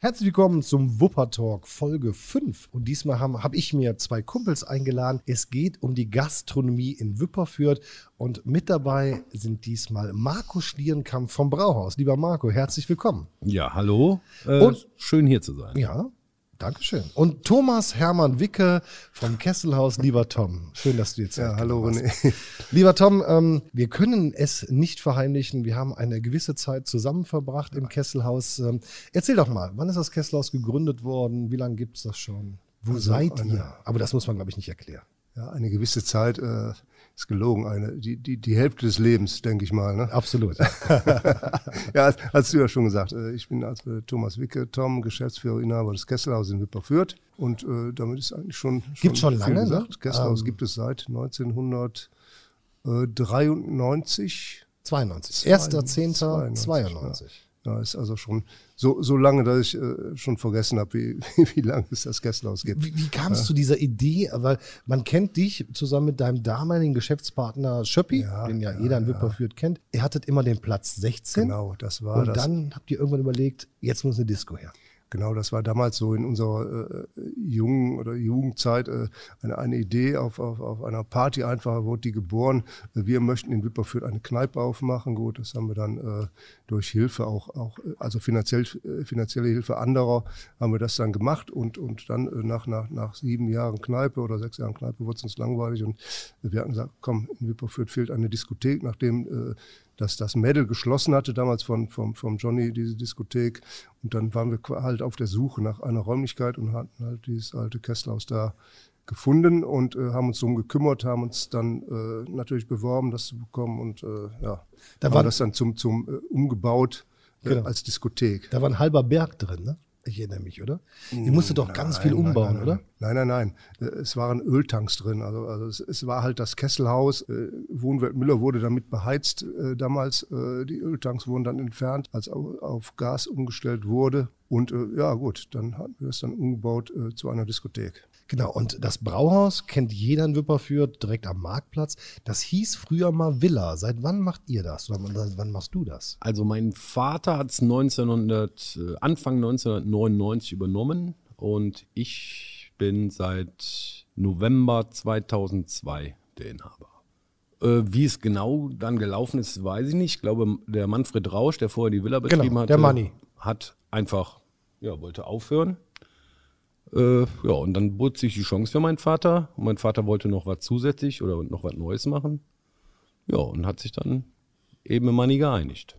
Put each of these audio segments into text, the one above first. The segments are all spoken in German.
Herzlich willkommen zum Wupper Talk Folge 5. Und diesmal habe hab ich mir zwei Kumpels eingeladen. Es geht um die Gastronomie in Wipperfürth. Und mit dabei sind diesmal Marco Schlierenkamp vom Brauhaus. Lieber Marco, herzlich willkommen. Ja, hallo. Äh, Und- schön hier zu sein. Ja, Dankeschön. Und Thomas Hermann Wicke vom Kesselhaus. Lieber Tom, schön, dass du jetzt Ja, Zeit hallo genommen hast. René. Lieber Tom, ähm, wir können es nicht verheimlichen. Wir haben eine gewisse Zeit zusammen verbracht im Kesselhaus. Ähm, erzähl doch mal, wann ist das Kesselhaus gegründet worden? Wie lange gibt es das schon? Wo Also seid eine- ihr? Aber das muss man, glaube ich, nicht erklären. Ja, eine gewisse Zeit äh, ist gelogen. Eine, die, die, die Hälfte des Lebens, denke ich mal. Ne? Absolut. ja, hast- du ja schon gesagt. Äh, ich bin also Thomas Wicke, Tom, Geschäftsführer, Inhaber des Kesselhauses in Wipperfürth. Und äh, damit ist eigentlich schon, schon viel lange, ne? gesagt. Kesselhaus Ähm, gibt es seit 1993. 92. 92, 1.10.92. Ja, ist also schon so, so lange, dass ich äh, schon vergessen habe, wie, wie lange es das Kesselhaus gibt. Wie, wie kam es zu dieser Idee? Weil man kennt dich zusammen mit deinem damaligen Geschäftspartner Schöppi, Ja, den ja, ja, jeder in ja. Ihr hattet Ihr hattet immer den Platz 16. Genau, das war Und das. dann habt ihr irgendwann überlegt, jetzt muss eine Disco her. Genau, das war damals so in unserer äh, jungen oder Jugendzeit äh, eine, eine Idee auf, auf, auf einer Party einfach wurde die geboren. Wir möchten in Wipperfürth eine Kneipe aufmachen. Gut, das haben wir dann äh, durch Hilfe auch, auch also finanziell, äh, finanzielle Hilfe anderer haben wir das dann gemacht und, und dann äh, nach, nach, nach sieben Jahren Kneipe oder sechs Jahren Kneipe wurde es uns langweilig und wir hatten gesagt, komm, in Wipperfürth fehlt eine Diskothek, nachdem äh, dass das Mädel geschlossen hatte, damals von, vom, vom Johnny, diese Diskothek. Und dann waren wir halt auf der Suche nach einer Räumlichkeit und hatten halt dieses alte Kesselhaus da gefunden und äh, haben uns darum gekümmert, haben uns dann äh, natürlich beworben, das zu bekommen und äh, ja, Da haben war- das dann zum, zum äh, umgebaut äh, Genau. als Diskothek. Da war ein halber Berg drin, ne? Ich erinnere mich, oder? Ihr musstet doch ganz viel Nein, nein, umbauen, nein, oder? Nein, nein, nein. Äh, Es waren Öltanks drin. Also, also es, es war halt das Kesselhaus. Äh, Wohnwert Müller wurde damit beheizt äh, damals. Die Öltanks wurden dann entfernt, als au- auf Gas umgestellt wurde. Und ja, gut, dann hatten wir es dann umgebaut zu einer Diskothek. Genau, und das Brauhaus kennt jeder in Wipperfürth, direkt am Marktplatz. Das hieß früher mal Villa. Seit wann macht ihr das? Oder wann- wann machst du das? Also mein Vater hat es 1900, äh, Anfang 1999 übernommen und ich bin seit November 2002 der Inhaber. Äh, wie es genau dann gelaufen ist, weiß ich nicht. Ich glaube, der Manfred Rausch, der vorher die Villa betrieben Genau, hatte, der Manni. hat einfach, ja, wollte aufhören. Äh, ja, und dann bot sich die Chance für meinen Vater. Und mein Vater wollte noch was zusätzlich oder noch was Neues machen. Ja, und hat sich dann eben mit Manni geeinigt.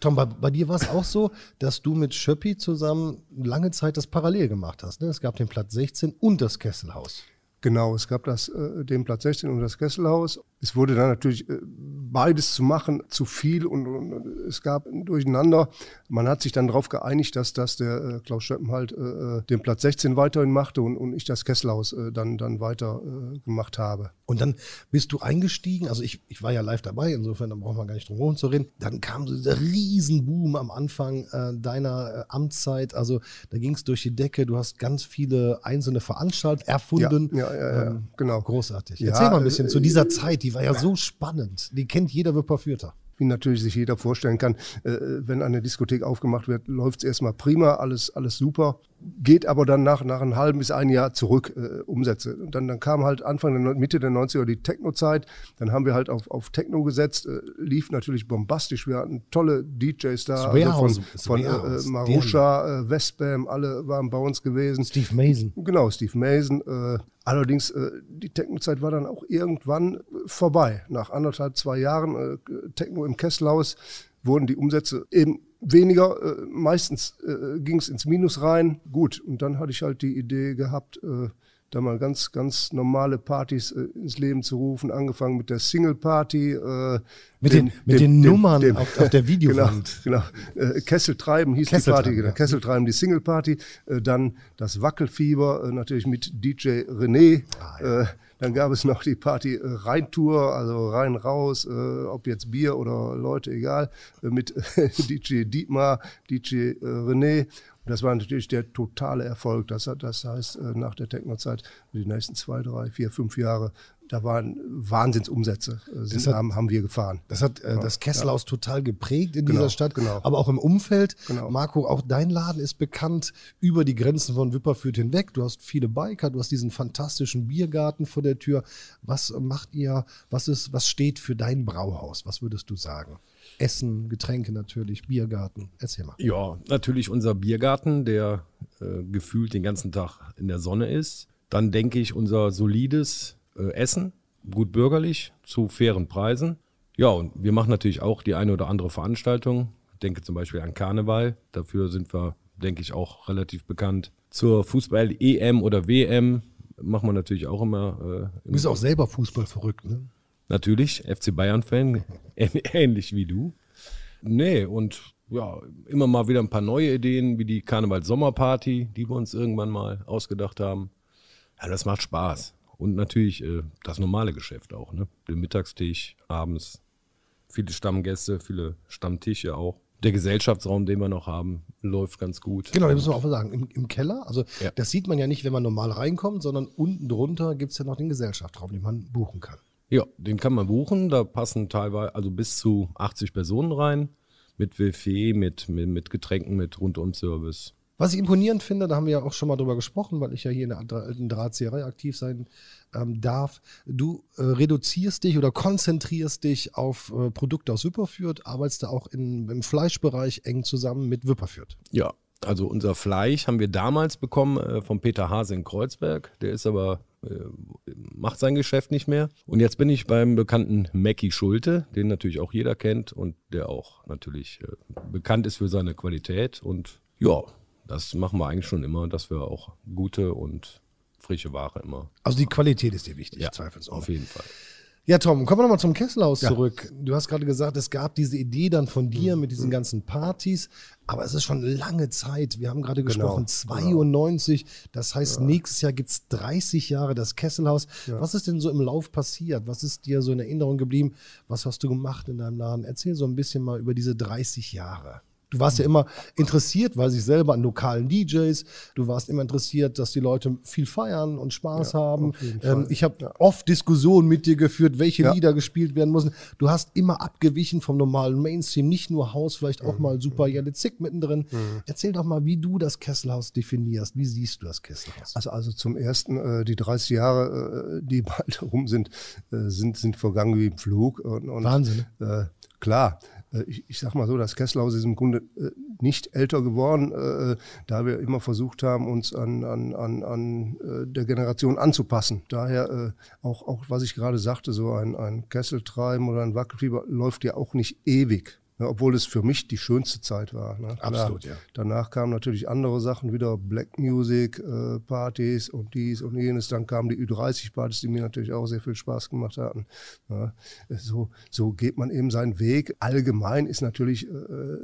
Tom, bei, bei dir war es auch so, dass du mit Schöppi zusammen lange Zeit das parallel gemacht hast. Ne? Es gab den Platz 16 und das Kesselhaus. Genau, es gab das, äh, den Platz 16 und das Kesselhaus. Es wurde dann natürlich äh, beides zu machen, zu viel und, und, es gab ein Durcheinander. Man hat sich dann darauf geeinigt, dass, dass der äh, Klaus Schöppen halt äh, den Platz 16 weiterhin machte und, und ich das Kesselhaus äh, dann, dann weiter äh, gemacht habe. Und dann bist du eingestiegen, also ich, ich war ja live dabei, insofern da braucht man gar nicht drum herum zu reden. Dann kam so dieser Riesenboom am Anfang äh, deiner äh, Amtszeit. Also da ging es durch die Decke, du hast ganz viele einzelne Veranstaltungen erfunden. Ja, ja, ja, ja, genau. Großartig. Erzähl mal ein bisschen äh, zu dieser Zeit, die war ja so spannend. Die kennt jeder Wipperfürther. wie natürlich sich jeder vorstellen kann, äh, wenn eine Diskothek aufgemacht wird, läuft es erstmal prima, alles, alles super, geht aber dann nach, nach einem halben bis ein Jahr zurück, äh, Umsätze. Und dann, dann kam halt Anfang der, Mitte der 90er die Techno-Zeit, dann haben wir halt auf, auf Techno gesetzt, äh, lief natürlich bombastisch, wir hatten tolle DJs da, Warehouse, von, von Warehouse, äh, Marusha, äh, Westbam, alle waren bei uns gewesen. Steve Mason. Genau, Steve Mason. Äh, allerdings, äh, die Techno-Zeit war dann auch irgendwann äh, vorbei. Nach anderthalb, zwei Jahren äh, Techno im Kesselhaus wurden die Umsätze eben weniger. Äh, meistens äh, ging es ins Minus rein. Gut, und dann hatte ich halt die Idee gehabt, äh, da mal ganz, ganz normale Partys äh, ins Leben zu rufen. Angefangen mit der Single-Party. Äh, Mit den- mit den Nummern auf- auf der Videowand. Genau, genau. Äh, Kesseltreiben hieß die Kesseltreiben, Party. Genau. ja. Kesseltreiben, die Single-Party. Äh, dann das Wackelfieber, äh, natürlich mit DJ René. Ah, äh, dann gab es noch die Party äh, Rheintour, also rein raus, äh, ob jetzt Bier oder Leute, egal, äh, mit DJ Dietmar, DJ äh, René. Das war natürlich der totale Erfolg. Das, das heißt, äh, nach der Techno-Zeit, die nächsten zwei, drei, vier, fünf Jahre, da waren Wahnsinnsumsätze, äh, sind, hat- haben, haben wir gefahren. Das hat äh, das Kesselhaus total geprägt in Genau, dieser Stadt, genau. aber auch im Umfeld. Genau. Marco, auch dein Laden ist bekannt über die Grenzen von Wipperfürth hinweg. Du hast viele Biker, du hast diesen fantastischen Biergarten vor der Tür. Was macht ihr, was, ist, was steht für dein Brauhaus? Was würdest du sagen? Essen, Getränke natürlich, Biergarten. Erzähl mal. Ja, natürlich unser Biergarten, der äh, gefühlt den ganzen Tag in der Sonne ist. Dann denke ich unser solides äh, Essen, gut bürgerlich, zu fairen Preisen. Ja, und wir machen natürlich auch die eine oder andere Veranstaltung. Ich denke zum Beispiel an Karneval. Dafür sind wir, denke ich, auch relativ bekannt. Zur Fußball-EM oder WM machen wir natürlich auch immer. Äh, Du bist auch selber Fußball verrückt, ne? Natürlich, FC Bayern-Fan, ähnlich wie du. Nee, und ja, immer mal wieder ein paar neue Ideen, wie die Karneval-Sommerparty, die wir uns irgendwann mal ausgedacht haben. Ja, das macht Spaß. Und natürlich äh, das normale Geschäft auch, ne? Den Mittagstisch, abends viele Stammgäste, viele Stammtische auch. Der Gesellschaftsraum, den wir noch haben, läuft ganz gut. Genau, das muss man auch sagen. Im, im Keller, also Ja. das sieht man ja nicht, wenn man normal reinkommt, sondern unten drunter gibt es ja noch den Gesellschaftsraum, den man buchen kann. Ja, den kann man buchen. Da passen teilweise also bis zu 80 Personen rein. Mit Buffet, mit, mit, mit Getränken, mit Rundum-Service. Was ich imponierend finde, da haben wir ja auch schon mal drüber gesprochen, weil ich ja hier in der alten Drahtzieherei aktiv sein ähm, darf. Du äh, reduzierst dich oder konzentrierst dich auf äh, Produkte aus Wipperfürth, arbeitest da auch in, im Fleischbereich eng zusammen mit Wipperfürth. Ja, also unser Fleisch haben wir damals bekommen äh, von Peter Hase in Kreuzberg. Der ist aber, äh, macht sein Geschäft nicht mehr. Und jetzt bin ich beim bekannten Mackie Schulte, den natürlich auch jeder kennt und der auch natürlich äh, bekannt ist für seine Qualität. Und ja, das machen wir eigentlich schon immer, dass wir auch gute und frische Ware immer. Also die Qualität ist dir wichtig, Ja, zweifelsohne. auf jeden Fall. Ja, Tom, kommen wir nochmal zum Kesselhaus zurück. Du hast gerade gesagt, es gab diese Idee dann von dir Mhm. mit diesen ganzen Partys, aber es ist schon lange Zeit. Wir haben gerade gesprochen, genau. 92. Das heißt, nächstes Jahr gibt es 30 Jahre das Kesselhaus. Was ist denn so im Lauf passiert? Was ist dir so in Erinnerung geblieben? Was hast du gemacht in deinem Laden? Erzähl so ein bisschen mal über diese 30 Jahre. Du warst ja immer interessiert, weil sich selber an lokalen DJs. Du warst immer interessiert, dass die Leute viel feiern und Spaß haben. Ähm, ich habe oft Diskussionen mit dir geführt, welche Ja. Lieder gespielt werden müssen. Du hast immer abgewichen vom normalen Mainstream, nicht nur Haus, vielleicht Mhm. auch mal Super Jelle Zick mittendrin. Erzähl doch mal, wie du das Kesselhaus definierst. Wie siehst du das Kesselhaus? Also, also zum ersten, äh, die 30 Jahre, äh, die bald rum sind, äh, sind, sind vergangen wie im Flug. Und, und, Wahnsinn, Äh, klar, ich, ich sag mal so, das Kesselhaus ist im Grunde äh, nicht älter geworden, äh, da wir immer versucht haben, uns an, an, an, an äh, der Generation anzupassen. Daher äh, auch, auch, was ich gerade sagte, so ein, ein Kesseltreiben oder ein Wackelfieber läuft ja auch nicht ewig. Ne, obwohl es für mich die schönste Zeit war. Ne? Absolut, ja. Danach kamen natürlich andere Sachen wieder, Black Music, äh, Partys und dies und jenes. Dann kamen die Ü30-Partys, die mir natürlich auch sehr viel Spaß gemacht hatten. Ja, so, so geht man eben seinen Weg. Allgemein ist natürlich äh,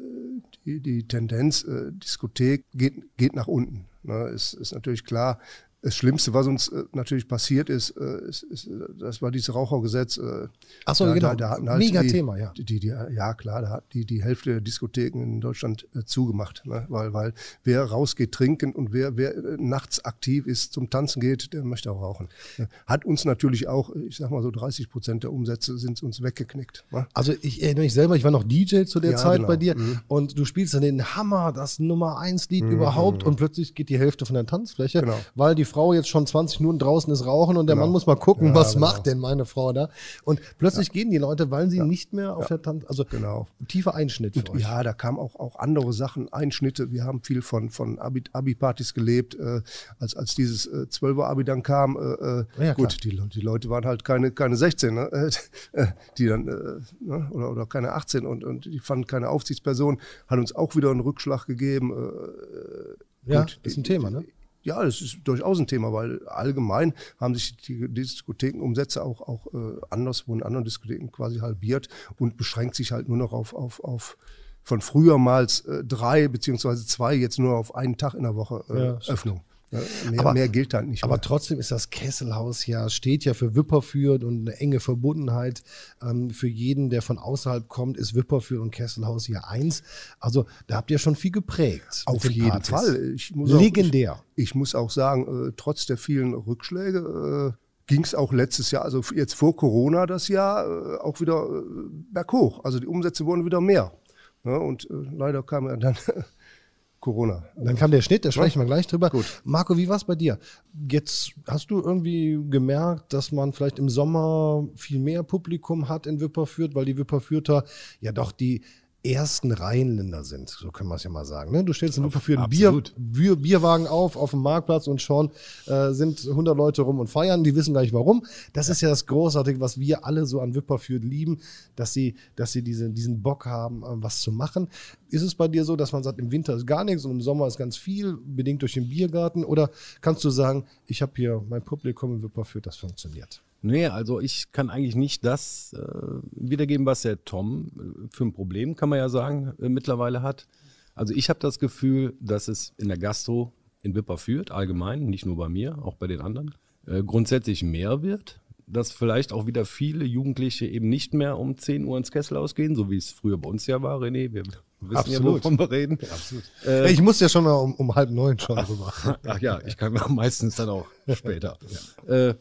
die, die Tendenz, äh, Diskothek geht, geht nach unten. Ne? Ist, ist natürlich klar. Das Schlimmste, was uns äh, natürlich passiert ist, äh, ist, ist, äh, das war dieses Rauchergesetz. Äh, Ach so, da- genau. Da, da hatten halt Mega die, Thema, ja. Die, die, ja, klar, da hat die, die Hälfte der Diskotheken in Deutschland äh, zugemacht. Ne? Weil, weil wer rausgeht trinken und wer, wer nachts aktiv ist, zum Tanzen geht, der möchte auch rauchen. Ne? Hat uns natürlich auch, ich sag mal so 30 Prozent der Umsätze sind uns weggeknickt. Ne? Also ich erinnere mich selber, ich war noch DJ zu der Ja, Zeit genau. bei dir und du spielst dann den Hammer, das Nummer 1 Lied überhaupt und plötzlich geht die Hälfte von der Tanzfläche, Genau. weil die Frau jetzt schon 20 Minuten draußen ist rauchen und der Genau. Mann muss mal gucken, Ja, was genau. macht denn meine Frau da? Und plötzlich gehen die Leute, weil sie nicht mehr auf der Tanz, also Genau. tiefer Einschnitt euch. Ja, da kamen auch, auch andere Sachen, Einschnitte. Wir haben viel von, von Abi- Abi-Partys gelebt. Äh, als, als dieses äh, 12er-Abi dann kam, äh, äh, Ja, ja, gut, die, die Leute waren halt keine, keine 16, ne? äh, die dann, äh, ne? oder, oder keine 18 und, und die fanden keine Aufsichtsperson, hat uns auch wieder einen Rückschlag gegeben. Ja, gut, ist ein Thema, ne? Ja, das ist durchaus ein Thema, weil allgemein haben sich die Diskothekenumsätze auch, auch äh, anderswo in anderen Diskotheken quasi halbiert und beschränkt sich halt nur noch auf, auf, auf von früher mal äh, drei beziehungsweise zwei, jetzt nur auf einen Tag in der Woche äh, Ja, stimmt. Öffnung. mehr, aber, mehr gilt halt nicht aber mehr. trotzdem ist das Kesselhaus ja, steht ja für Wipperfürth und eine enge Verbundenheit. Ähm, für jeden, der von außerhalb kommt, ist Wipperfürth und Kesselhaus ja eins. Also da habt ihr schon viel geprägt. Auf den jeden Partys. Fall. Muss auch- Legendär. Ich, ich muss auch sagen, äh, trotz der vielen Rückschläge äh, ging es auch letztes Jahr, also jetzt vor Corona das Jahr, äh, auch wieder äh, berghoch. Also die Umsätze wurden wieder mehr. Ne? Und äh, leider kam ja dann Corona. Dann kam der Schnitt, da sprechen wir gleich drüber. Gut. Marco, wie war es bei dir? Jetzt hast du irgendwie gemerkt, dass man vielleicht im Sommer viel mehr Publikum hat in Wipperfürth, weil die Wipperfürther ja doch die ersten Rheinländer sind, so können wir es ja mal sagen. Ne? Du stellst in Wipperfürth einen Bier. Bier, Bierwagen auf auf dem Marktplatz und schon äh, sind 100 Leute rum und feiern, die wissen gleich warum. Das ist ja das Großartige, was wir alle so an Wipperfürth lieben, dass sie, dass sie diese, diesen Bock haben, äh, was zu machen. Ist es bei dir so, dass man sagt, im Winter ist gar nichts und im Sommer ist ganz viel, bedingt durch den Biergarten? Oder kannst du sagen, ich habe hier mein Publikum in Wipperfürth, das funktioniert? Nee, also ich kann eigentlich nicht das äh, wiedergeben, was der Tom äh, für ein Problem, kann man ja sagen, äh, mittlerweile hat. Also ich habe das Gefühl, dass es in der Gastro in Wipperfürth allgemein, nicht nur bei mir, auch bei den anderen, äh, grundsätzlich mehr wird. Dass vielleicht auch wieder viele Jugendliche eben nicht mehr um 10 Uhr ins Kessel ausgehen, so wie es früher bei uns ja war, René. Wir wissen ja, Absolut. wovon wir reden. Absolut. Äh, ich muss ja schon mal um, um halb neun schon rüber. Ach ja, ich kann meistens dann auch später. Äh,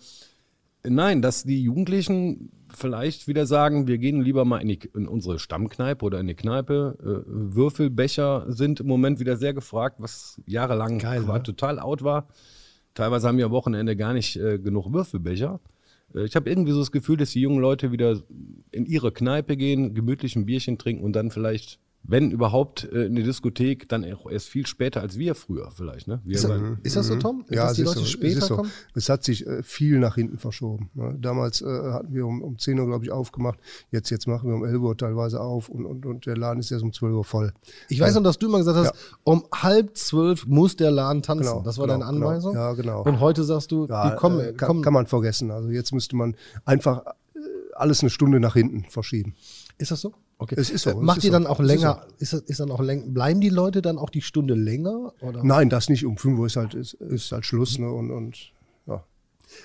nein, dass die Jugendlichen vielleicht wieder sagen, wir gehen lieber mal in, die, in unsere Stammkneipe oder in die Kneipe. Äh, Würfelbecher sind im Moment wieder sehr gefragt, was jahrelang Geil, war, ne? total out war. Teilweise haben wir am Wochenende gar nicht äh, genug Würfelbecher. Äh, Ich habe irgendwie so das Gefühl, dass die jungen Leute wieder in ihre Kneipe gehen, gemütlich ein Bierchen trinken und dann vielleicht, wenn überhaupt, äh, in die Diskothek, dann auch erst viel später als wir früher vielleicht. Ne? Wir, Ist, das, ist das so, Tom? Ja, dass die es ist Leute so, es später ist so. kommen? Es hat sich äh, viel nach hinten verschoben. Ne? Damals äh, hatten wir um, um 10 Uhr, glaube ich, aufgemacht. Jetzt, jetzt machen wir um 11 Uhr teilweise auf und, und, und der Laden ist erst um 12 Uhr voll. Ich weiß noch, dass du mal gesagt hast, um halb zwölf muss der Laden tanzen. Genau, das war genau, deine Anweisung? genau. Ja, genau. Und heute sagst du, Ja, die kommen, äh, kann, kommen. kann man vergessen. Also jetzt müsste man einfach äh, alles eine Stunde nach hinten verschieben. ist das so? Okay. Es ist so, Äh, Macht ist ihr so. dann auch länger, ist, ist dann auch läng, bleiben die Leute dann auch die Stunde länger? Oder? Nein, das nicht. Um 5 Uhr ist halt, ist, ist halt Schluss. Ne? Und, und.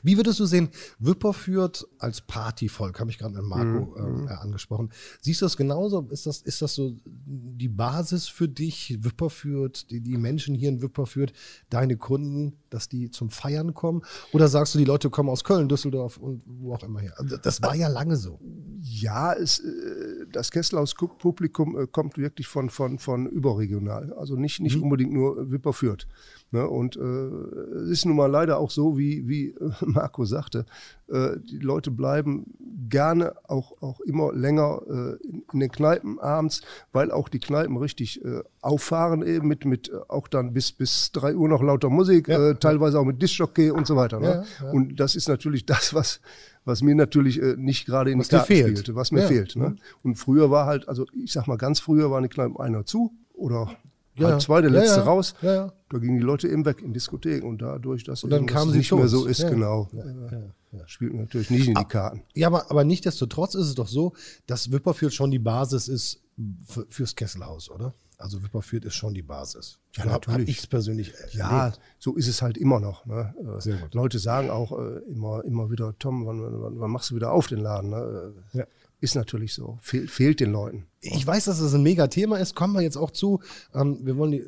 Wie würdest du sehen, Wipperfürth als Partyvolk, habe ich gerade mit Marco Mhm, ähm, äh, angesprochen. Siehst du das genauso? Ist das, ist das so die Basis für dich, Wipperfürth, die, die Menschen hier in Wipperfürth, deine Kunden, dass die zum Feiern kommen? Oder sagst du, die Leute kommen aus Köln, Düsseldorf und wo auch immer her? Also das war ja lange so. Ja, es, äh, das Kesselhaus-Publikum äh, kommt wirklich von, von, von überregional. Also nicht, nicht unbedingt nur Wipperfürth. Ne? Und äh, es ist nun mal leider auch so, wie, wie äh, Marco sagte, äh, die Leute bleiben gerne auch, auch immer länger äh, in, in den Kneipen abends, weil auch die Kneipen richtig äh, auffahren eben mit, mit äh, auch dann bis, bis 3 Uhr noch lauter Musik, Ja. äh, teilweise auch mit Discjockey und so weiter. Ne? Ja, ja. Und das ist natürlich das, was, was mir natürlich äh, nicht gerade in Was die Karten fehlt. spielte, was mir Ja. fehlt. Ne? Und früher war halt, also ich sag mal, ganz früher waren die Kneipen einer zu oder Ja, halb zwei, der letzte ja. raus. Ja, ja. Da gingen die Leute eben weg in Diskotheken und dadurch, dass Und dann kamen sie nicht zu mehr so ist, Ja. genau, äh, spielt natürlich nicht in die Karten. Ja, aber, aber nichtsdestotrotz ist es doch so, dass Wipperfürth schon die Basis ist für, fürs Kesselhaus, oder? Also Wipperfürth ist schon die Basis. Ja, Hab natürlich. ich persönlich Ja, erlebt. so ist es halt immer noch. Ne? Leute sagen auch äh, immer, immer wieder, Tom, wann, wann, wann, machst du wieder auf den Laden? Ne? Ja. Ist natürlich so. Fehl, fehlt den Leuten. Ich weiß, dass das ein mega Thema ist. Kommen wir jetzt auch zu. Ähm, wir wollen die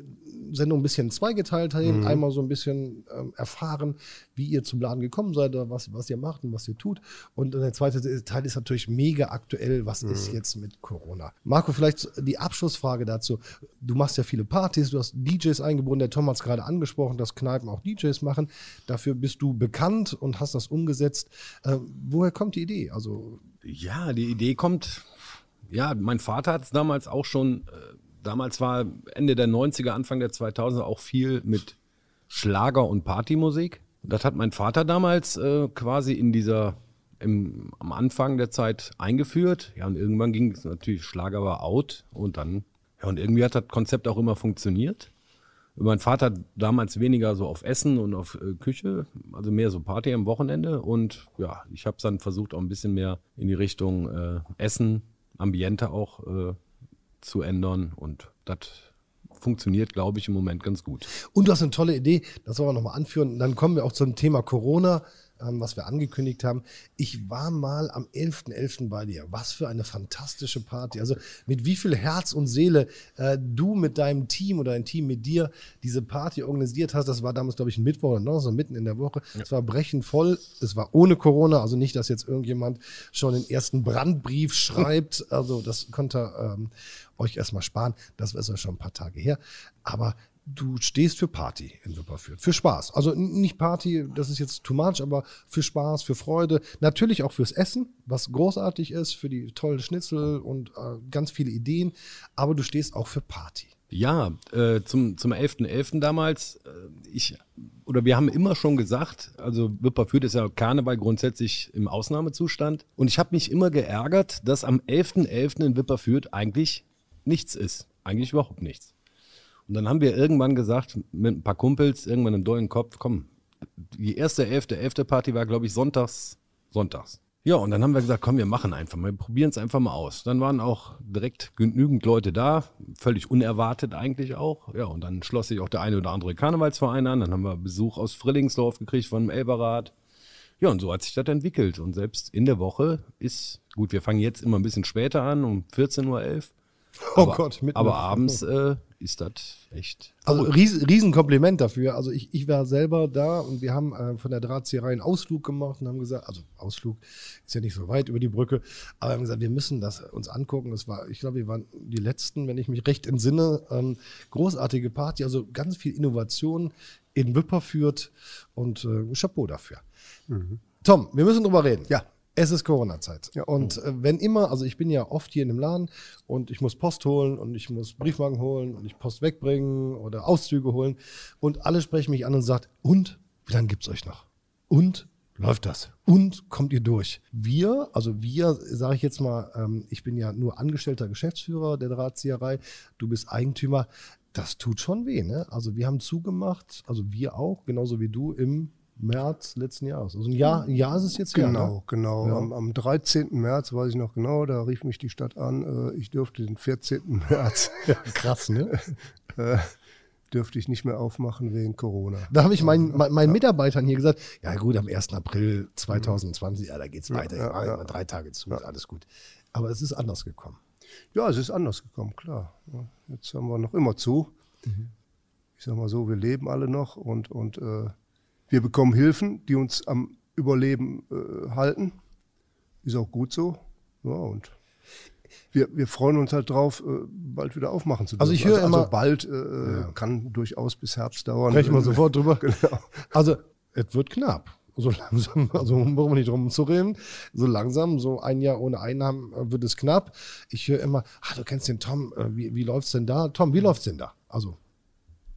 Sendung ein bisschen zweigeteilt haben. Einmal so ein bisschen ähm, erfahren, wie ihr zum Laden gekommen seid, was, was ihr macht und was ihr tut. Und der zweite Teil ist natürlich mega aktuell. Was ist jetzt mit Corona? Marco, vielleicht die Abschlussfrage dazu. Du machst ja viele Partys, du hast DJs eingebunden. Der Tom hat es gerade angesprochen, dass Kneipen auch DJs machen. Dafür bist du bekannt und hast das umgesetzt. Äh, woher kommt die Idee? Also Ja, die Idee kommt, ja, mein Vater hat es damals auch schon, äh, damals war Ende der 90er, Anfang der 2000er auch viel mit Schlager und Partymusik. Das hat mein Vater damals äh, quasi in dieser, im, am Anfang der Zeit eingeführt. Ja, und irgendwann ging es natürlich, Schlager war out und dann, ja, und irgendwie hat das Konzept auch immer funktioniert. Mein Vater damals weniger so auf Essen und auf äh, Küche, also mehr so Party am Wochenende. Und ja, ich habe dann versucht, auch ein bisschen mehr in die Richtung äh, Essen, Ambiente auch äh, zu ändern. Und das funktioniert, glaube ich, im Moment ganz gut. Und du hast eine tolle Idee, das wollen wir nochmal anführen. Dann kommen wir auch zum Thema Corona ähm, was wir angekündigt haben. Ich war mal am 11.11. .11. bei dir. Was für eine fantastische Party. Also mit wie viel Herz und Seele äh, du mit deinem Team oder dein Team mit dir diese Party organisiert hast. Das war damals, glaube ich, ein Mittwoch oder so mitten in der Woche. Ja. Es war brechend voll. Es war ohne Corona. Also nicht, dass jetzt irgendjemand schon den ersten Brandbrief schreibt. Also das konnte ähm, euch erstmal sparen. Das ist ja schon ein paar Tage her. Aber du stehst für Party in Wipperfürth. Für Spaß. Also nicht Party, das ist jetzt too much, aber für Spaß, für Freude. Natürlich auch fürs Essen, was großartig ist, für die tollen Schnitzel und äh, ganz viele Ideen. Aber du stehst auch für Party. Ja, äh, zum, zum 11.11. .11. damals, äh, ich, oder wir haben immer schon gesagt, also Wipperfürth ist ja Karneval grundsätzlich im Ausnahmezustand. Und ich habe mich immer geärgert, dass am 11.11. .11. in Wipperfürth eigentlich nichts ist. Eigentlich überhaupt nichts. Und dann haben wir irgendwann gesagt, mit ein paar Kumpels, irgendwann im dollen Kopf, komm, die erste elfte, elfte Party war, glaube ich, sonntags, sonntags. Ja, und dann haben wir gesagt, komm, wir machen einfach mal, wir probieren es einfach mal aus. Dann waren auch direkt genügend Leute da, völlig unerwartet eigentlich auch. Ja, und dann schloss sich auch der eine oder andere Karnevalsverein an. Dann haben wir Besuch aus Frillingsdorf gekriegt von Elberrad. Ja, und so hat sich das entwickelt. Und selbst in der Woche ist, gut, wir fangen jetzt immer ein bisschen später an, um 14.11 Uhr. Oh aber, Gott, mitten Aber abends äh, ist das echt. Also ries, Riesenkompliment dafür. Also ich, ich war selber da und wir haben äh, von der Drahtzieherei einen Ausflug gemacht und haben gesagt, also Ausflug ist ja nicht so weit über die Brücke, aber wir haben gesagt, wir müssen das uns angucken. Das war, ich glaube, wir waren die letzten, wenn ich mich recht entsinne, ähm, großartige Party, also ganz viel Innovation in Wipper führt und äh, Chapeau dafür. Mhm. Tom, wir müssen drüber reden. Ja. Es ist Corona-Zeit. Ja. Und äh, wenn immer, also ich bin ja oft hier in dem Laden und ich muss Post holen und ich muss Briefmarken holen und ich Post wegbringen oder Auszüge holen und alle sprechen mich an und sagen, und wie lange gibt es euch noch? Und läuft das? Und kommt ihr durch? Wir, also wir, sage ich jetzt mal, ähm, ich bin ja nur angestellter Geschäftsführer der Drahtzieherei, du bist Eigentümer. Das tut schon weh, ne? Also wir haben zugemacht, also wir auch, genauso wie du im März letzten Jahres. Also ein Jahr, ein Jahr ist es jetzt Genau, her, ne? genau. Ja. Am, am, 13. März, weiß ich noch genau, da rief mich die Stadt an, äh, ich dürfte den 14. März. Krass, ne? äh, dürfte ich nicht mehr aufmachen wegen Corona. Da habe ich meinen, meinen Mitarbeitern hier gesagt, ja gut, am 1. April 2020, ja, da geht es weiter. Ja, ja, drei Tage zu, alles gut. Aber es ist anders gekommen. Ja, es ist anders gekommen, klar. Jetzt haben wir noch immer zu. Mhm. Ich sag mal so, wir leben alle noch und, und äh, wir bekommen Hilfen, die uns am Überleben äh, halten. Ist auch gut so. Ja, und wir, wir freuen uns halt drauf, äh, bald wieder aufmachen zu dürfen. Also ich höre also, immer, also bald äh, ja. kann durchaus bis Herbst dauern. Sprechen wir sofort drüber. genau. Also es wird knapp. So langsam, also brauchen wir nicht drum zu reden. So langsam, so ein Jahr ohne Einnahmen äh, wird es knapp. Ich höre immer, ah, du kennst den Tom, äh, wie, wie läuft's denn da? Tom, wie läuft's denn da? Also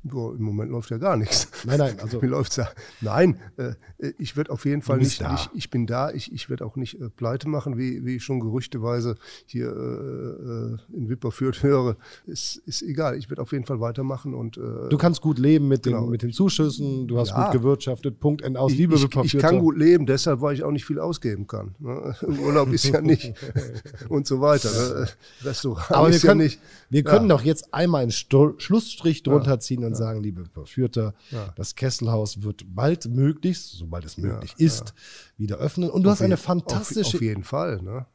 Boah, Im Moment läuft ja gar nichts. Nein, nein, also. Wie läuft's ja? Nein, äh, ich werde auf jeden Fall nicht, nicht, ich bin da, ich, ich werde auch nicht äh, pleite machen, wie, wie ich schon gerüchteweise hier äh, äh in Wipperfürth höre. Ist, ist egal, ich werde auf jeden Fall weitermachen und. Äh, du kannst gut leben mit, genau. den, mit den Zuschüssen, du hast ja. gut gewirtschaftet, Punkt, End aus, ich, Liebe Wipperfürth. Ich, ich kann gut leben, deshalb, weil ich auch nicht viel ausgeben kann. Ne? Urlaub ist ja nicht und so weiter. Ne? Restaurant Aber wir können, ja nicht. Wir können ja. doch jetzt einmal einen Sto Schlussstrich drunter ziehen und sagen, liebe Verführter, das Kesselhaus wird bald möglichst, sobald es möglich ist, wieder öffnen. Und du auf hast eine fantastische. Auf, auf jeden Fall, ne?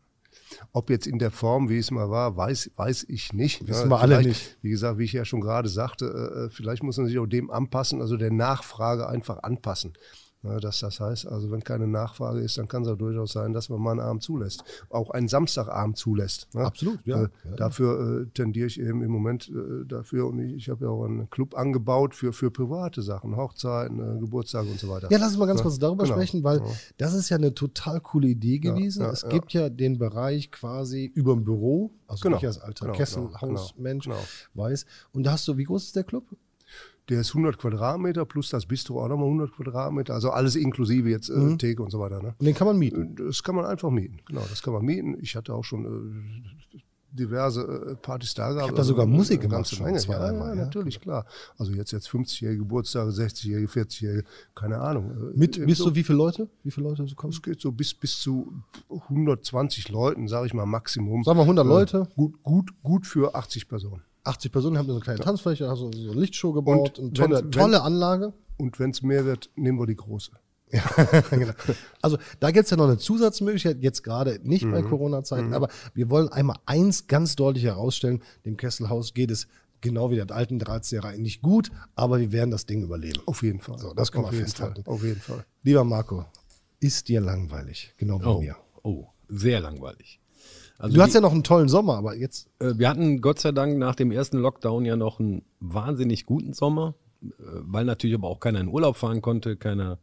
Ob jetzt in der Form, wie es mal war, weiß, weiß ich nicht. Wissen ne? wir alle nicht. Wie gesagt, wie ich ja schon gerade sagte, äh, äh, vielleicht muss man sich auch dem anpassen, also der Nachfrage einfach anpassen. Ja, ne, dass das heißt, also wenn keine Nachfrage ist, dann kann es auch durchaus sein, dass man mal einen Abend zulässt. Auch einen Samstagabend zulässt. Ne? Absolut, ja. Äh, ja. Dafür äh, tendiere ich eben im Moment äh, dafür und ich, ich habe ja auch einen Club angebaut für, für private Sachen, Hochzeiten, äh, Geburtstage und so weiter. Ja, lass uns mal ganz kurz darüber genau. sprechen, weil das ist ja eine total coole Idee gewesen. es gibt ja den Bereich quasi über dem Büro, also genau. ich als alter genau, Kesselhausmensch genau, genau. weiß. Und da hast du, wie groß ist der Club? Der ist 100 Quadratmeter plus das Bistro auch nochmal 100 Quadratmeter. Also alles inklusive jetzt äh, mhm. Theke und so weiter. Ne? Und den kann man mieten? Äh, das kann man einfach mieten. Genau, das kann man mieten. Ich hatte auch schon äh, diverse äh, Partys da gehabt. Ich habe da sogar also, Musik gemacht schon Menge. zwei, ja, ja, natürlich, klar. Also jetzt, jetzt 50-jährige Geburtstage, 60-jährige, 40-jährige, keine Ahnung. Mit, bis so, wie viele Leute? Wie viele Leute kommen? Es geht so bis, bis zu 120 Leuten, sage ich mal, Maximum. Sagen wir 100 Leute? Gut, gut, gut für 80 Personen. 80 Personen, haben so eine kleine Tanzfläche, hast so, so eine Lichtshow gebaut, Und eine tolle, wenn- tolle Anlage. Und wenn es mehr wird, nehmen wir die große. Ja, genau. Also da gibt es ja noch eine Zusatzmöglichkeit, jetzt gerade nicht Mhm. bei Corona-Zeiten, aber wir wollen einmal eins ganz deutlich herausstellen, dem Kesselhaus geht es genau wie der alten Drahtseherei nicht gut, aber wir werden das Ding überleben. Auf jeden Fall. So, das können Auf wir jeden festhalten. Fall. Auf jeden Fall. Lieber Marco, ist dir langweilig? Genau wie Oh, mir. oh, sehr langweilig. Also Du hast ja noch einen tollen Sommer, aber jetzt Äh, Wir hatten Gott sei Dank nach dem ersten Lockdown ja noch einen wahnsinnig guten Sommer, äh, weil natürlich aber auch keiner in Urlaub fahren konnte, keiner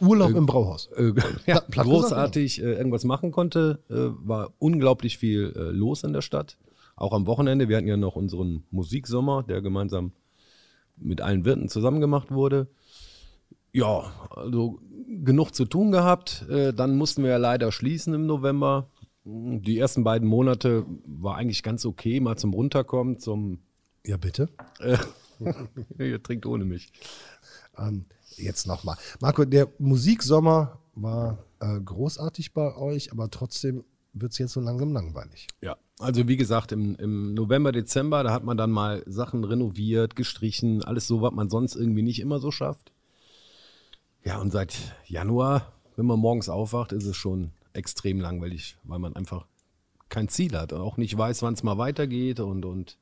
Urlaub im Brauhaus. äh, ja, platt gesagt, großartig äh, irgendwas machen konnte. Äh, war unglaublich viel äh, los in der Stadt. Auch am Wochenende. Wir hatten ja noch unseren Musiksommer, der gemeinsam mit allen Wirten zusammen gemacht wurde. Ja, also genug zu tun gehabt. Äh, dann mussten wir ja leider schließen im November. Die ersten beiden Monate war eigentlich ganz okay, mal zum Runterkommen, zum Ja, bitte. ihr trinkt ohne mich. Ähm, jetzt nochmal. Marco, der Musiksommer war äh, großartig bei euch, aber trotzdem wird es jetzt so langsam langweilig. Ja, also wie gesagt, im, im November, Dezember, da hat man dann mal Sachen renoviert, gestrichen, alles so, was man sonst irgendwie nicht immer so schafft. Ja, und seit Januar, wenn man morgens aufwacht, ist es schon extrem langweilig, weil man einfach kein Ziel hat und auch nicht weiß, wann es mal weitergeht und, und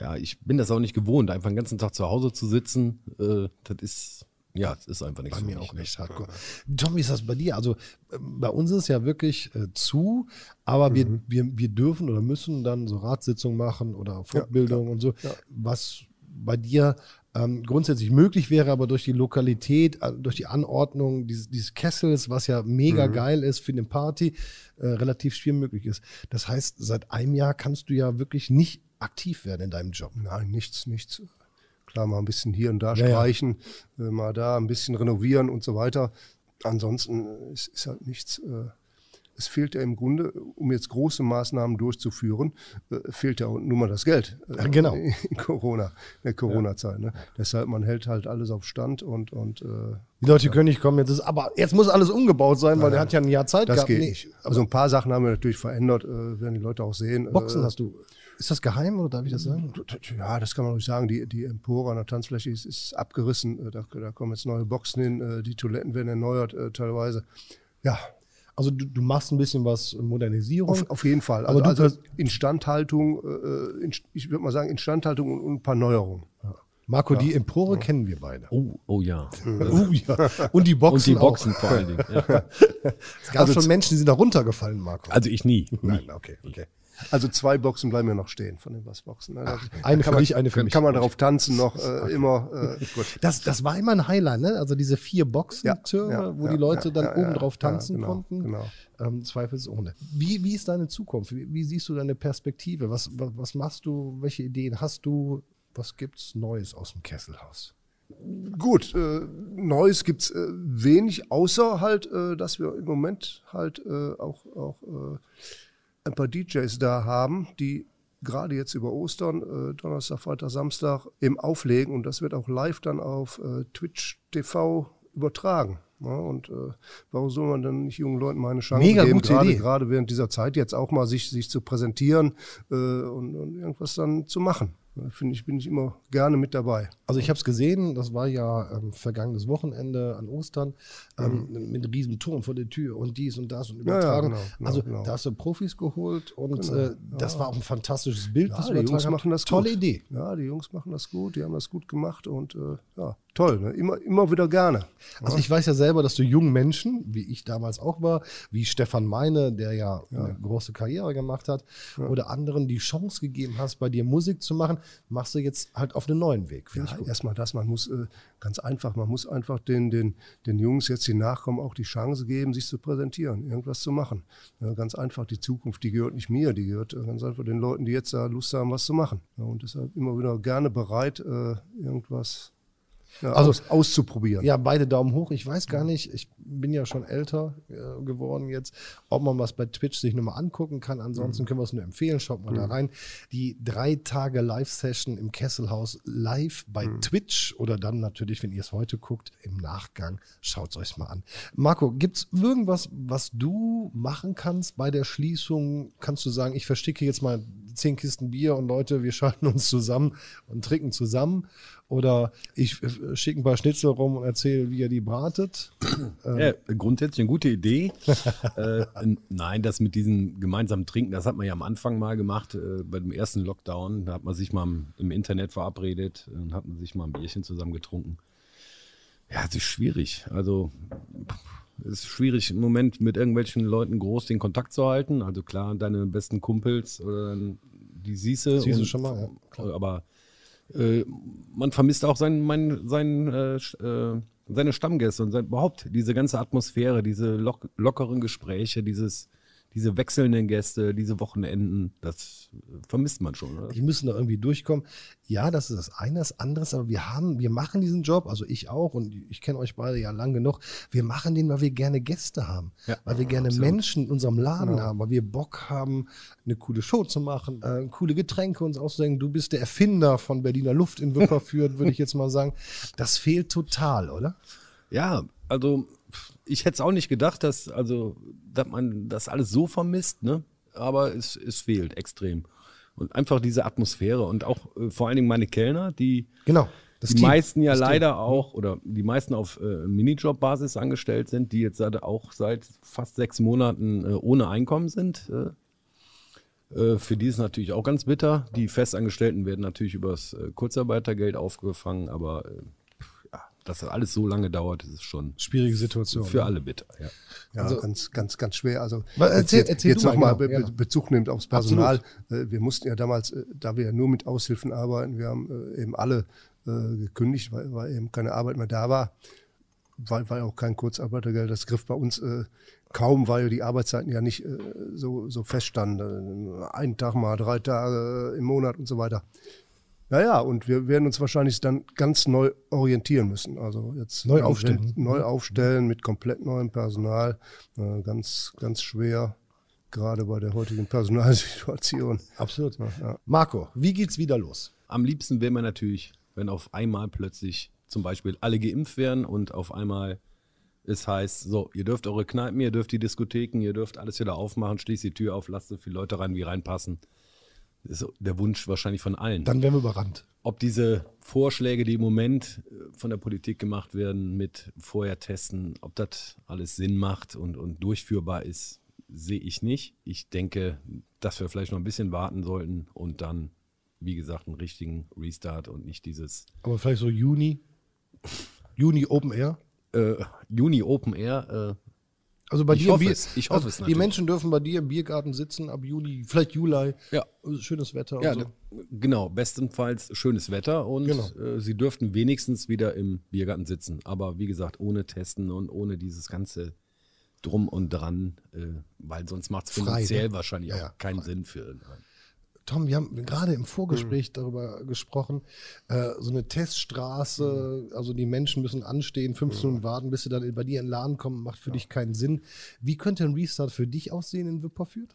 ja, ich bin das auch nicht gewohnt, einfach den ganzen Tag zu Hause zu sitzen. Äh, das ist, ja, das ist einfach nichts Bei für mir mich, auch ne? nicht hardcore. Tom, wie ist das bei dir? Also ähm, bei uns ist es ja wirklich äh, zu, aber wir, wir, wir dürfen oder müssen dann so Ratssitzungen machen oder Fortbildung und so, was bei dir ähm, grundsätzlich möglich wäre, aber durch die Lokalität, äh, durch die Anordnung dieses, dieses Kessels, was ja mega geil ist für eine Party, äh, relativ schwer möglich ist. Das heißt, seit einem Jahr kannst du ja wirklich nicht aktiv werden in deinem Job. Nein, nichts, nichts. Klar, mal ein bisschen hier und da Ja, ja. streichen, äh, mal da ein bisschen renovieren und so weiter. Ansonsten äh, ist, ist halt nichts. Äh, es fehlt ja im Grunde, um jetzt große Maßnahmen durchzuführen, äh, fehlt ja nun mal das Geld. äh, genau. In Corona, in der Corona-Zeit. Ne? Deshalb, man hält halt alles auf Stand und, und äh, Die Leute können nicht kommen, jetzt ist, aber jetzt muss alles umgebaut sein, weil der hat ja ein Jahr Zeit das gehabt. geht Nee, nicht. Also ein paar Sachen haben wir natürlich verändert, äh, werden die Leute auch sehen. Boxen äh, hast du. Ist das geheim oder darf ich das sagen? Ja, das kann man ruhig sagen. Die, die Empore an der Tanzfläche ist, ist abgerissen. Äh, Da, da kommen jetzt neue Boxen hin. äh, Die Toiletten werden erneuert äh, teilweise. Ja, Also du, du machst ein bisschen was Modernisierung. auf, auf jeden Fall. Aber Also, du also Instandhaltung, äh, in, ich würde mal sagen Instandhaltung und, und ein paar Neuerungen. Marco, die Empore kennen wir beide. Oh, oh ja. Oh, ja. Und die Boxen. Und die auch. Boxen vor allen Dingen. Ja. Es gab schon Menschen, die sind da runtergefallen, Marco. Also ich nie. nie. Nein, okay, okay. Also zwei Boxen bleiben ja noch stehen von den Bassboxen. Ne? Da- eine für kann dich, man, eine für kann, mich. Kann man darauf tanzen noch äh, immer. Äh, gut. Das, das war immer ein Highlight, ne? Also diese vier Boxentürme, Ja, ja, wo ja, die Leute ja, dann ja, oben drauf ja, tanzen genau, konnten. genau. Ähm, zweifelsohne. Wie, wie ist deine Zukunft? Wie, wie siehst du deine Perspektive? Was, was, was machst du? Welche Ideen hast du? Was gibt's Neues aus dem Kesselhaus? Gut, äh, Neues gibt es äh, wenig, außer halt, äh, dass wir im Moment halt äh, auch, auch äh, ein paar DJs da haben, die gerade jetzt über Ostern, äh, Donnerstag, Freitag, Samstag eben auflegen und das wird auch live dann auf äh, Twitch TV übertragen. Ja, und äh, warum soll man dann nicht jungen Leuten mal eine Chance Mega geben, gerade, gerade während dieser Zeit jetzt auch mal sich, sich zu präsentieren äh, und, und irgendwas dann zu machen. Da Finde ich, bin ich immer gerne mit dabei. Also ich habe es gesehen, das war ja ähm, vergangenes Wochenende an Ostern ähm, mit einem riesen Turm vor der Tür und dies und das und Mhm. ja, übertragen. genau, genau, also genau. da hast du Profis geholt und äh, das war auch ein fantastisches Bild, Ja, was die Jungs übertragen machen das. Tolle gut. Idee. Ja, die Jungs machen das gut, die haben das gut gemacht und äh, ja, toll, ne? immer, immer wieder gerne. Also ich weiß ja selber, dass du jungen Menschen, wie ich damals auch war, wie Stefan Meine, der ja, eine große Karriere gemacht hat, oder anderen die Chance gegeben hast, bei dir Musik zu machen, machst du jetzt halt auf einen neuen Weg. Finde Ja, erstmal das, man muss äh, ganz einfach, man muss einfach den, den, den Jungs jetzt, die nachkommen, auch die Chance geben, sich zu präsentieren, irgendwas zu machen. Ja, ganz einfach, die Zukunft, die gehört nicht mir, die gehört äh, ganz einfach den Leuten, die jetzt da Lust haben, was zu machen. Ja, und deshalb immer wieder gerne bereit, äh, irgendwas ja, Also- aus, auszuprobieren. Ja, beide Daumen hoch. Ich weiß gar nicht, ich bin ja schon älter äh, geworden jetzt, ob man was bei Twitch sich nochmal angucken kann. Ansonsten mhm. können wir es nur empfehlen, schaut mal mhm. da rein. Die drei Tage Live-Session im Kesselhaus live bei mhm. Twitch oder dann natürlich, wenn ihr es heute guckt, im Nachgang, schaut es euch mal an. Marco, gibt es irgendwas, was du machen kannst bei der Schließung? Kannst du sagen, ich versticke jetzt mal zehn Kisten Bier und Leute, wir schalten uns zusammen und trinken zusammen? Oder ich äh, schicke ein paar Schnitzel rum und erzähle, wie ihr die bratet. Ja, grundsätzlich eine gute Idee. äh, nein, das mit diesem gemeinsamen Trinken, das hat man ja am Anfang mal gemacht, äh, bei dem ersten Lockdown. Da hat man sich mal im Internet verabredet und hat man sich mal ein Bierchen zusammen getrunken. Ja, es ist schwierig. Also es ist schwierig im Moment mit irgendwelchen Leuten groß den Kontakt zu halten. Also klar, deine besten Kumpels oder die Siehse. Siehst du schon mal, ja. Klar. Aber äh, man vermisst auch sein, mein, sein, äh, äh, seine Stammgäste und sein, überhaupt diese ganze Atmosphäre, diese lock lockeren Gespräche, dieses diese wechselnden Gäste, diese Wochenenden, das vermisst man schon. Oder? Die müssen da irgendwie durchkommen. Ja, das ist das eine. Das andere ist, aber wir haben, wir machen diesen Job, also ich auch und ich kenne euch beide ja lang genug. Wir machen den, weil wir gerne Gäste haben, ja, weil wir gerne absolut. Menschen in unserem Laden genau. haben, weil wir Bock haben, eine coole Show zu machen, äh, coole Getränke uns auszudenken. Du bist der Erfinder von Berliner Luft in Wipperfürth, würde ich jetzt mal sagen. Das fehlt total, oder? Ja, also ich hätte es auch nicht gedacht, dass, also, dass man das alles so vermisst, ne? aber es, es fehlt extrem. Und einfach diese Atmosphäre und auch äh, vor allen Dingen meine Kellner, die, genau, die Team, meisten ja leider Team. auch oder die meisten auf äh, Minijob-Basis angestellt sind, die jetzt auch seit fast sechs Monaten äh, ohne Einkommen sind. Äh, äh für die ist natürlich auch ganz bitter. Die Festangestellten werden natürlich übers äh, Kurzarbeitergeld aufgefangen, aber dass das alles so lange dauert, ist schon schwierige Situation für alle bitter. Ja, ja also, ganz, ganz, ganz schwer. Also erzähl, jetzt, erzähl jetzt nochmal genau, Be Bezug nimmt aufs Personal. Absolut. Äh, wir mussten ja damals, äh, da wir ja nur mit Aushilfen arbeiten, wir haben äh, eben alle gekündigt, weil, weil eben keine Arbeit mehr da war. Weil, weil auch kein Kurzarbeitergeld, das griff bei uns kaum, weil die Arbeitszeiten ja nicht so, so feststanden. Einen Tag mal, drei Tage im Monat und so weiter. Naja, und wir werden uns wahrscheinlich dann ganz neu orientieren müssen. Also jetzt neu aufstellen. Neu aufstellen mit komplett neuem Personal. Äh, ganz, ganz schwer, gerade bei der heutigen Personalsituation. Absolut. Ja, ja. Marco, wie geht's wieder los? Am liebsten wäre man natürlich, wenn auf einmal plötzlich zum Beispiel alle geimpft werden und auf einmal es heißt, so, ihr dürft eure Kneipen, ihr dürft die Diskotheken, ihr dürft alles wieder aufmachen, schließt die Tür auf, lasst so viele Leute rein, wie reinpassen ist der Wunsch wahrscheinlich von allen. Dann werden wir überrannt. Ob diese Vorschläge, die im Moment äh, von der Politik gemacht werden, mit vorher testen, ob das alles Sinn macht und, und durchführbar ist, sehe ich nicht. Ich denke, dass wir vielleicht noch ein bisschen warten sollten und dann, wie gesagt, einen richtigen Restart und nicht dieses. Aber vielleicht so Juni? Juni Open Air? Äh, Juni Open Air, äh, also bei ich dir hoffe es. Ich hoffe also es natürlich. Die Menschen dürfen bei dir im Biergarten sitzen ab Juli, vielleicht Juli. Ja. Schönes Wetter. Ja, so. genau. Bestenfalls schönes Wetter und genau. äh, sie dürften wenigstens wieder im Biergarten sitzen. Aber wie gesagt, ohne Testen und ohne dieses ganze Drum und Dran, äh, weil sonst macht es finanziell ne? wahrscheinlich ja, auch keinen frei. Sinn für irgendeinen. Tom, wir haben gerade im Vorgespräch mhm. darüber gesprochen, äh, so eine Teststraße, mhm. also die Menschen müssen anstehen, fünf Minuten mhm. warten, bis sie dann bei dir in den Laden kommen, macht für ja. dich keinen Sinn. Wie könnte ein Restart für dich aussehen in Wipperfürth?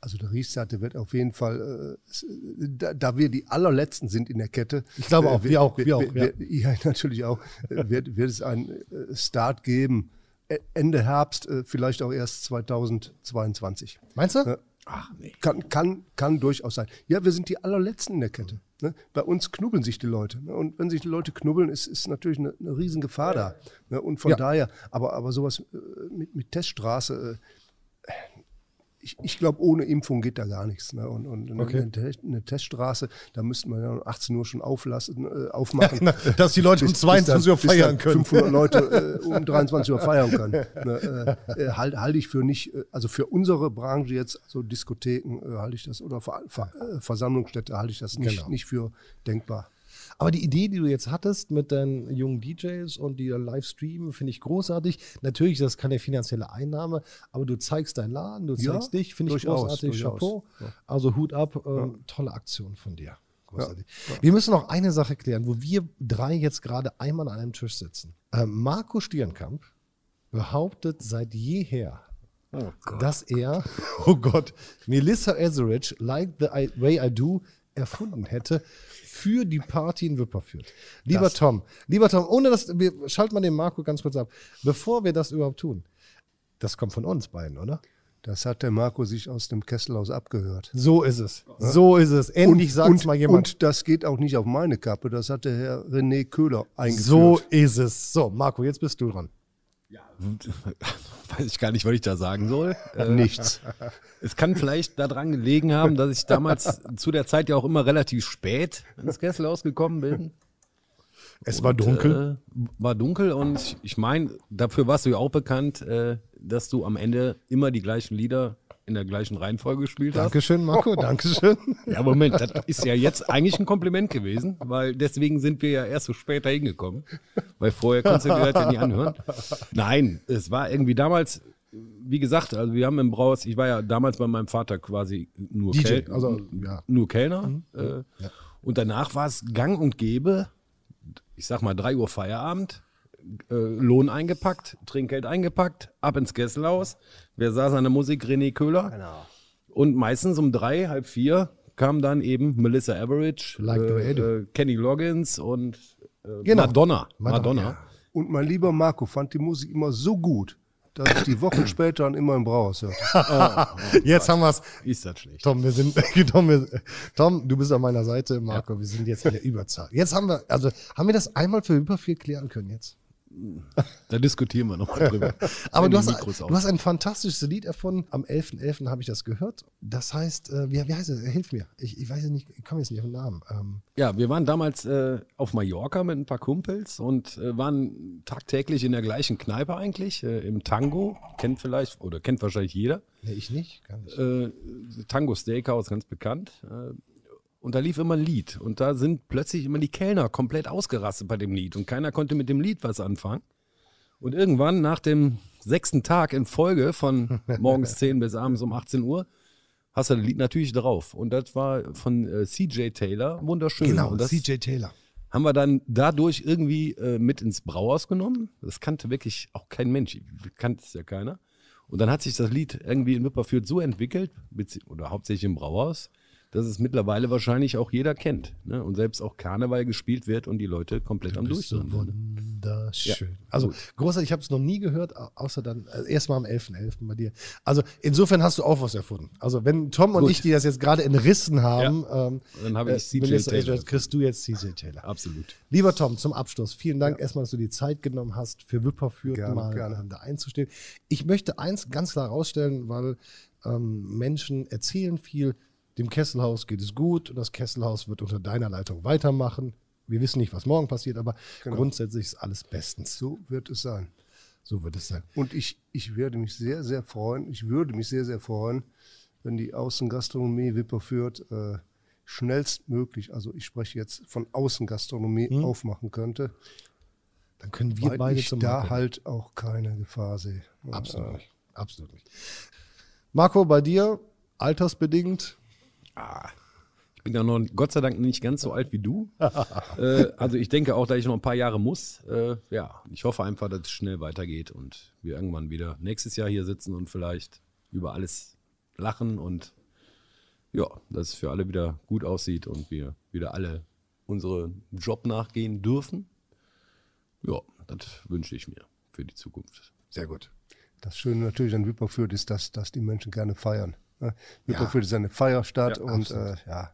Also der Restart, der wird auf jeden Fall, äh, da, da, wir die allerletzten sind in der Kette. Ich glaube auch, äh, wir auch, wir auch. Ja. ja, natürlich auch, äh, wird, wird es einen äh, Start geben. Ende Herbst, äh, vielleicht auch erst 2022. Meinst du? Ja. Ach, nee. Kann, kann, kann durchaus sein. Ja, wir sind die allerletzten in der Kette. Ne? Bei uns knubbeln sich die Leute. Ne? Und wenn sich die Leute knubbeln, ist, ist natürlich eine, eine Riesengefahr da. Ne? Und von ja. daher, aber, aber sowas äh, mit, mit Teststraße, äh, ich, ich glaube, ohne Impfung geht da gar nichts. Ne? Und, und okay. eine, eine, Teststraße, da müsste man ja um 18 Uhr schon auflassen, äh, aufmachen. Na, dass die Leute bis, um 22 Uhr feiern können. 500 Leute äh, um 23 Uhr feiern können. Ne? Äh, äh, halte halt ich für nicht, äh, also für unsere Branche jetzt, also Diskotheken äh, halte ich das oder Ver, Ver, Versammlungsstätte halte ich das nicht, genau. nicht für denkbar. Aber die Idee, die du jetzt hattest mit deinen jungen DJs und die dann live streamen, finde ich großartig. Natürlich, das ist keine finanzielle Einnahme, aber du zeigst deinen Laden, du zeigst ja, dich, finde ich großartig. Durchaus. Chapeau. Ja. Also Hut ab, äh, ja. tolle Aktion von dir. Großartig. Wir müssen noch eine Sache klären, wo wir drei jetzt gerade einmal an einem Tisch sitzen. Äh, Marco Stierenkamp behauptet seit jeher, Oh dass er, oh Gott, Melissa Etheridge, Like the I, Way I Do, erfunden hätte für die Party in Wipperfürth. Lieber Das- Tom, lieber Tom, ohne dass, wir schalten mal den Marco ganz kurz ab, bevor wir das überhaupt tun, das kommt von uns beiden, oder? Das hat der Marco sich aus dem Kesselhaus abgehört. So ist es. So ist es. Endlich sagt mal jemand. Und das geht auch nicht auf meine Kappe, das hat der Herr René Köhler eingeführt. so ist es. So, Marco, jetzt bist du dran. Weiß ich gar nicht, was ich da sagen soll. Äh, Nichts. Es kann vielleicht daran gelegen haben, dass ich damals zu der Zeit ja auch immer relativ spät ins Kesselhaus gekommen bin. Es war dunkel. Äh, war dunkel und ich, ich meine, dafür warst du ja auch bekannt, äh, dass du am Ende immer die gleichen Lieder in der gleichen Reihenfolge gespielt hast. Dankeschön, Marco. Dankeschön. Ja, Moment, das ist ja jetzt eigentlich ein Kompliment gewesen, weil deswegen sind wir ja erst so später hingekommen. Weil vorher konntest du dir das ja nicht anhören. Nein, es war irgendwie damals, wie gesagt, also wir haben im Brauhaus, ich war ja damals bei meinem Vater quasi nur, DJ, Kel also, ja. nur Kellner. Äh, Und danach war es gang und gäbe, ich sag mal 3 Uhr Feierabend, äh, Lohn eingepackt, Trinkgeld eingepackt, ab ins Kesselhaus. Wer saß an der Musik? René Köhler. Genau. Und meistens um drei, halb vier kam dann eben Melissa Average, Like äh, äh, Kenny Loggins und äh, Genau. Madonna. Madonna, Madonna. ja. Und mein lieber Marco fand die Musik immer so gut, dass ich die Wochen später dann immer im Brauhaus hörte. Jetzt haben wir es. Ist das schlecht. Tom, wir sind, Tom, wir, Tom, du bist an meiner Seite, Marco, wir sind jetzt in der Überzahl. Jetzt haben wir, also haben wir das einmal für über viel klären können jetzt. Da diskutieren wir nochmal drüber. Aber du hast, du hast ein fantastisches Lied erfunden. Am 11.11. habe ich das gehört. Das heißt, äh, wie, wie heißt es? Hilf mir. Ich, ich weiß es nicht, ich komme jetzt nicht auf den Namen. Ähm, Ja, wir waren damals äh, auf Mallorca mit ein paar Kumpels und äh, waren tagtäglich in der gleichen Kneipe eigentlich, äh, im Tango. Kennt vielleicht, oder kennt wahrscheinlich jeder. nee, ich nicht. Gar nicht. äh, Tango Steakhouse, ganz bekannt. Und da lief immer ein Lied. Und da sind plötzlich immer die Kellner komplett ausgerastet bei dem Lied. Und keiner konnte mit dem Lied was anfangen. Und irgendwann nach dem sechsten Tag in Folge von morgens 10 bis abends um 18 Uhr hast du das Lied natürlich drauf. Und das war von äh, CJ Taylor. Wunderschön. Genau, CJ Taylor. haben wir dann dadurch irgendwie äh, mit ins Brauhaus genommen. Das kannte wirklich auch kein Mensch. Kannte es ja keiner. Und dann hat sich das Lied irgendwie in Wipperfürth so entwickelt, oder hauptsächlich im Brauhaus, dass es mittlerweile wahrscheinlich auch jeder kennt. Ne? Und selbst auch Karneval gespielt wird und die Leute komplett am Bist so sind. wunderschön. also großartig, ich habe es noch nie gehört, au- außer dann äh, erstmal am 11.11. bei dir. Also insofern hast du auch was erfunden. Also wenn Tom und Gut. ich, die das jetzt gerade entrissen haben, ähm, Dann habe ich CJ Taylor. Etheridge, kriegst du jetzt CJ Taylor. Absolut. Lieber Tom, zum Abschluss, vielen Dank erstmal, dass du die Zeit genommen hast, für Wipperfürth Gerne, mal gerne. da einzustehen. Ich möchte eins ganz klar herausstellen, weil ähm, Menschen erzählen viel, dem Kesselhaus geht es gut und das Kesselhaus wird unter deiner Leitung weitermachen. Wir wissen nicht, was morgen passiert, aber Genau. grundsätzlich ist alles bestens. So wird es sein. So wird es sein. Und ich, ich werde mich sehr, sehr freuen, ich würde mich sehr, sehr freuen, wenn die Außengastronomie Wipperfürth äh, schnellstmöglich, also ich spreche jetzt von Außengastronomie, aufmachen könnte, Dann können wir weil beide ich zum da Marco. halt auch keine Gefahr sehe. Absolut nicht. Absolut nicht. Marco, bei dir, altersbedingt, Ich bin ja noch Gott sei Dank nicht ganz so alt wie du. äh, also ich denke auch, dass ich noch ein paar Jahre muss. Äh, ja, ich hoffe einfach, dass es schnell weitergeht und wir irgendwann wieder nächstes Jahr hier sitzen und vielleicht über alles lachen und ja, dass es für alle wieder gut aussieht und wir wieder alle unseren Job nachgehen dürfen. Ja, das wünsche ich mir für die Zukunft. sehr gut. Das Schöne natürlich an Wipperfürth ist, dass, dass die Menschen gerne feiern. Ne? Wipperfürth ist eine Feierstadt Ja, und äh, ja,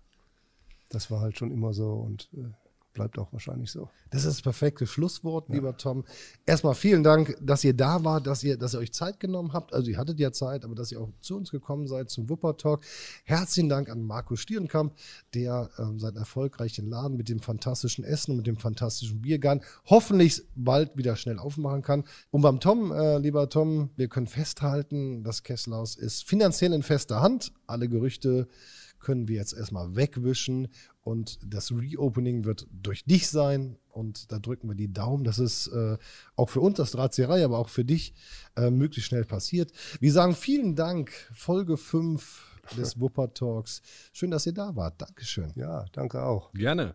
das war halt schon immer so und äh, bleibt auch wahrscheinlich so. Das ist das perfekte Schlusswort, lieber Tom. Erstmal vielen Dank, dass ihr da wart, dass ihr, dass ihr euch Zeit genommen habt. Also ihr hattet ja Zeit, aber dass ihr auch zu uns gekommen seid zum Wupper Talk. Herzlichen Dank an Marco Stierenkamp, der ähm, seinen erfolgreichen Laden mit dem fantastischen Essen und mit dem fantastischen Biergarten hoffentlich bald wieder schnell aufmachen kann. Und beim Tom, äh, lieber Tom, wir können festhalten, das Kesselhaus ist finanziell in fester Hand. Alle Gerüchte können wir jetzt erstmal wegwischen und das Reopening wird durch dich sein und da drücken wir die Daumen, dass es äh, auch für uns als Drahtzieherei, aber auch für dich äh, möglichst schnell passiert. Wir sagen vielen Dank, Folge 5 des Wupper Talks. Schön, dass ihr da wart. Dankeschön. Ja, danke auch. Gerne.